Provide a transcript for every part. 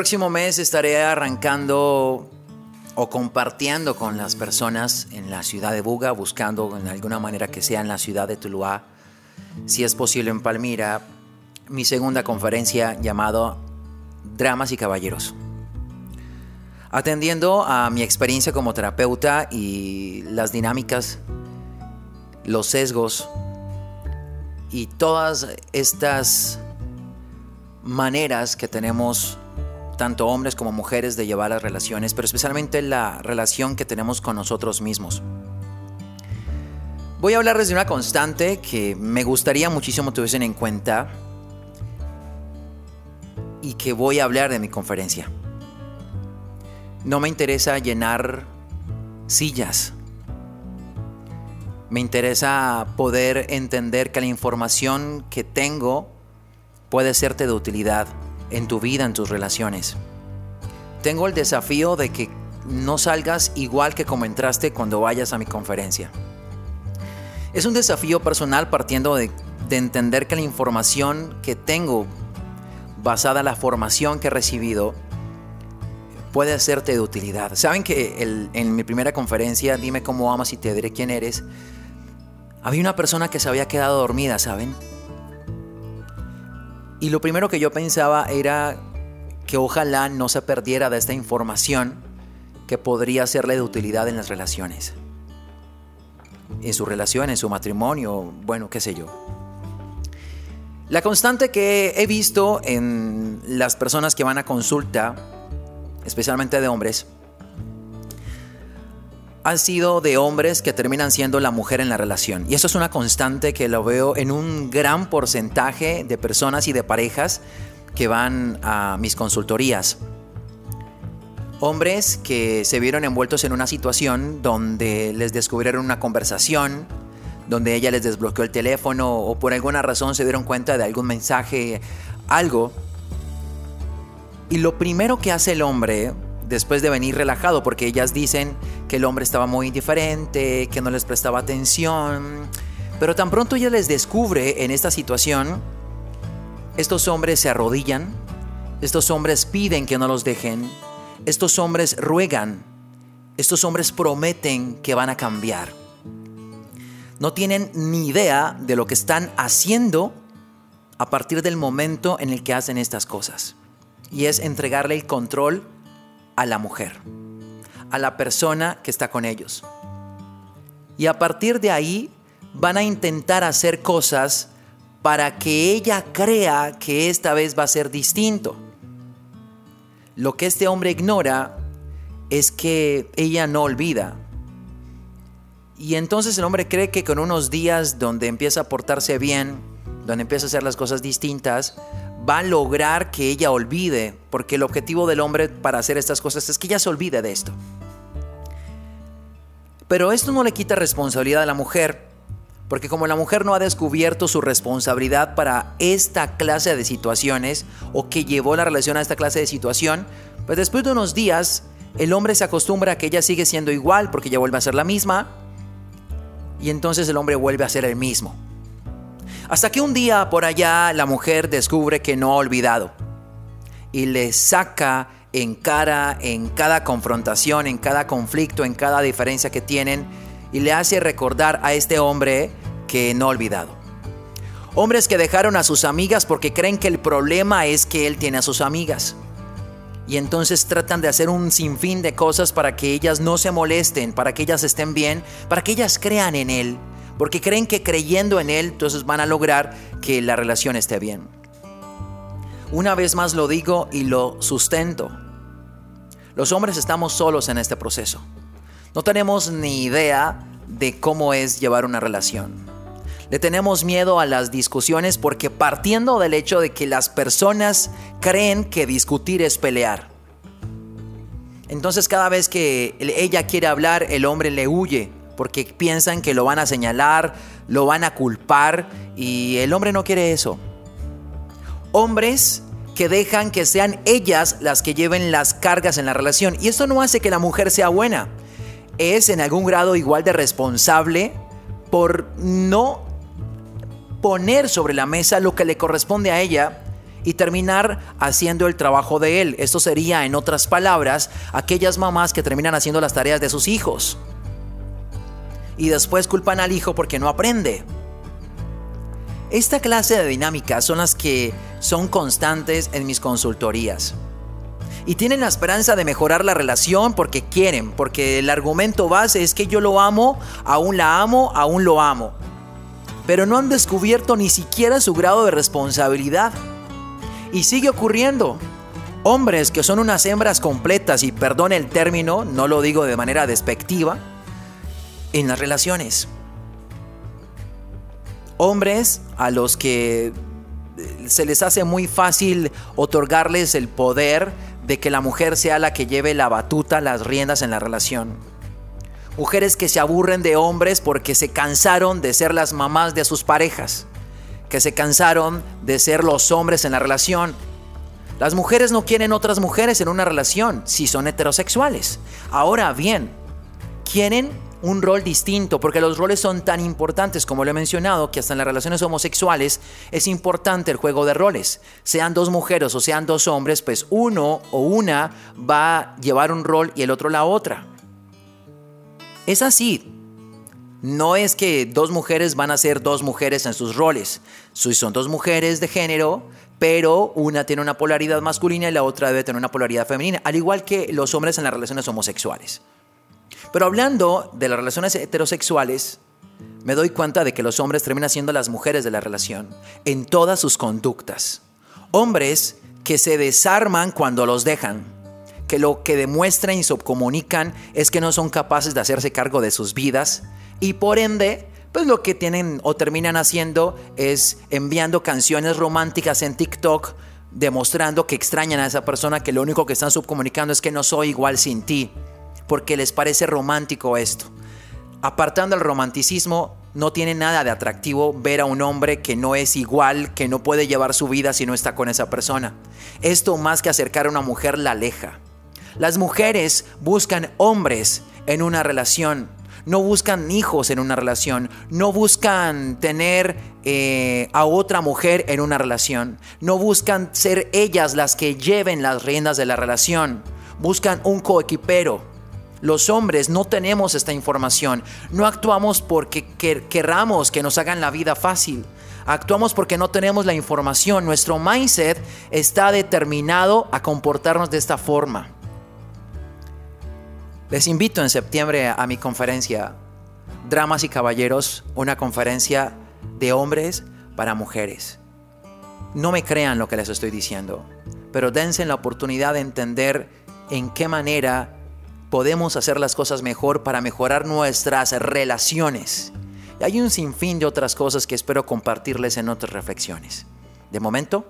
Próximo mes estaré arrancando o compartiendo con las personas en la ciudad de Buga, buscando en alguna manera que sea en la ciudad de Tuluá, si es posible en Palmira, mi segunda conferencia llamado Dramas y Caballeros. Atendiendo a mi experiencia como terapeuta y las dinámicas, los sesgos y todas estas maneras que tenemos tanto hombres como mujeres de llevar las relaciones, pero especialmente la relación que tenemos con nosotros mismos. Voy a hablarles de una constante que me gustaría muchísimo tuviesen en cuenta y que voy a hablar de mi conferencia. No me interesa llenar sillas. Me interesa poder entender que la información que tengo puede serte de utilidad en tu vida, en tus relaciones. Tengo el desafío de que no salgas igual que como entraste cuando vayas a mi conferencia. Es un desafío personal partiendo de, de entender que la información que tengo, basada en la formación que he recibido, puede hacerte de utilidad. Saben que el, en mi primera conferencia, Dime cómo amas y te diré quién eres, había una persona que se había quedado dormida, ¿saben? Y lo primero que yo pensaba era que ojalá no se perdiera de esta información que podría serle de utilidad en las relaciones. En su relación, en su matrimonio, bueno, qué sé yo. La constante que he visto en las personas que van a consulta, especialmente de hombres, han sido de hombres que terminan siendo la mujer en la relación. Y eso es una constante que lo veo en un gran porcentaje de personas y de parejas que van a mis consultorías. Hombres que se vieron envueltos en una situación donde les descubrieron una conversación, donde ella les desbloqueó el teléfono o por alguna razón se dieron cuenta de algún mensaje, algo. Y lo primero que hace el hombre después de venir relajado, porque ellas dicen que el hombre estaba muy indiferente, que no les prestaba atención, pero tan pronto ella les descubre en esta situación, estos hombres se arrodillan, estos hombres piden que no los dejen, estos hombres ruegan, estos hombres prometen que van a cambiar. No tienen ni idea de lo que están haciendo a partir del momento en el que hacen estas cosas. Y es entregarle el control a la mujer, a la persona que está con ellos. Y a partir de ahí van a intentar hacer cosas para que ella crea que esta vez va a ser distinto. Lo que este hombre ignora es que ella no olvida. Y entonces el hombre cree que con unos días donde empieza a portarse bien, donde empieza a hacer las cosas distintas, va a lograr que ella olvide, porque el objetivo del hombre para hacer estas cosas es que ella se olvide de esto. Pero esto no le quita responsabilidad a la mujer, porque como la mujer no ha descubierto su responsabilidad para esta clase de situaciones, o que llevó la relación a esta clase de situación, pues después de unos días el hombre se acostumbra a que ella sigue siendo igual, porque ella vuelve a ser la misma, y entonces el hombre vuelve a ser el mismo. Hasta que un día por allá la mujer descubre que no ha olvidado y le saca en cara en cada confrontación, en cada conflicto, en cada diferencia que tienen y le hace recordar a este hombre que no ha olvidado. Hombres que dejaron a sus amigas porque creen que el problema es que él tiene a sus amigas. Y entonces tratan de hacer un sinfín de cosas para que ellas no se molesten, para que ellas estén bien, para que ellas crean en él porque creen que creyendo en Él, entonces van a lograr que la relación esté bien. Una vez más lo digo y lo sustento. Los hombres estamos solos en este proceso. No tenemos ni idea de cómo es llevar una relación. Le tenemos miedo a las discusiones porque partiendo del hecho de que las personas creen que discutir es pelear. Entonces cada vez que ella quiere hablar, el hombre le huye porque piensan que lo van a señalar, lo van a culpar y el hombre no quiere eso. Hombres que dejan que sean ellas las que lleven las cargas en la relación. Y esto no hace que la mujer sea buena. Es en algún grado igual de responsable por no poner sobre la mesa lo que le corresponde a ella y terminar haciendo el trabajo de él. Esto sería, en otras palabras, aquellas mamás que terminan haciendo las tareas de sus hijos. Y después culpan al hijo porque no aprende. Esta clase de dinámicas son las que son constantes en mis consultorías. Y tienen la esperanza de mejorar la relación porque quieren, porque el argumento base es que yo lo amo, aún la amo, aún lo amo. Pero no han descubierto ni siquiera su grado de responsabilidad. Y sigue ocurriendo. Hombres que son unas hembras completas, y perdone el término, no lo digo de manera despectiva, en las relaciones. Hombres a los que eh, se les hace muy fácil otorgarles el poder de que la mujer sea la que lleve la batuta, las riendas en la relación. Mujeres que se aburren de hombres porque se cansaron de ser las mamás de sus parejas que se cansaron de ser los hombres en la relación. Las mujeres no quieren otras mujeres en una relación si son heterosexuales. Ahora bien, quieren un rol distinto, porque los roles son tan importantes, como lo he mencionado, que hasta en las relaciones homosexuales es importante el juego de roles. Sean dos mujeres o sean dos hombres, pues uno o una va a llevar un rol y el otro la otra. Es así, no es que dos mujeres van a ser dos mujeres en sus roles. Son dos mujeres de género, pero una tiene una polaridad masculina y la otra debe tener una polaridad femenina, al igual que los hombres en las relaciones homosexuales. Pero hablando de las relaciones heterosexuales, me doy cuenta de que los hombres terminan siendo las mujeres de la relación en todas sus conductas. Hombres que se desarman cuando los dejan, que lo que demuestran y subcomunican es que no son capaces de hacerse cargo de sus vidas, y por ende, pues lo que tienen o terminan haciendo es enviando canciones románticas en TikTok demostrando que extrañan a esa persona, que lo único que están subcomunicando es que no soy igual sin ti, porque les parece romántico esto. Apartando el romanticismo, no tiene nada de atractivo ver a un hombre que no es igual, que no puede llevar su vida si no está con esa persona. Esto más que acercar a una mujer la aleja. Las mujeres buscan hombres en una relación no buscan hijos en una relación, no buscan tener eh, a otra mujer en una relación, no buscan ser ellas las que lleven las riendas de la relación, buscan un coequipero. Los hombres no tenemos esta información, no actuamos porque querramos que nos hagan la vida fácil. Actuamos porque no tenemos la información. Nuestro mindset está determinado a comportarnos de esta forma. Les invito en septiembre a mi conferencia, Dramas y Caballeros, una conferencia de hombres para mujeres. No me crean lo que les estoy diciendo, pero dense la oportunidad de entender en qué manera podemos hacer las cosas mejor para mejorar nuestras relaciones. Y hay un sinfín de otras cosas que espero compartirles en otras reflexiones. De momento,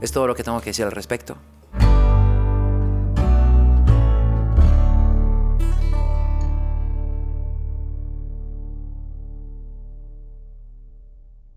es todo lo que tengo que decir al respecto.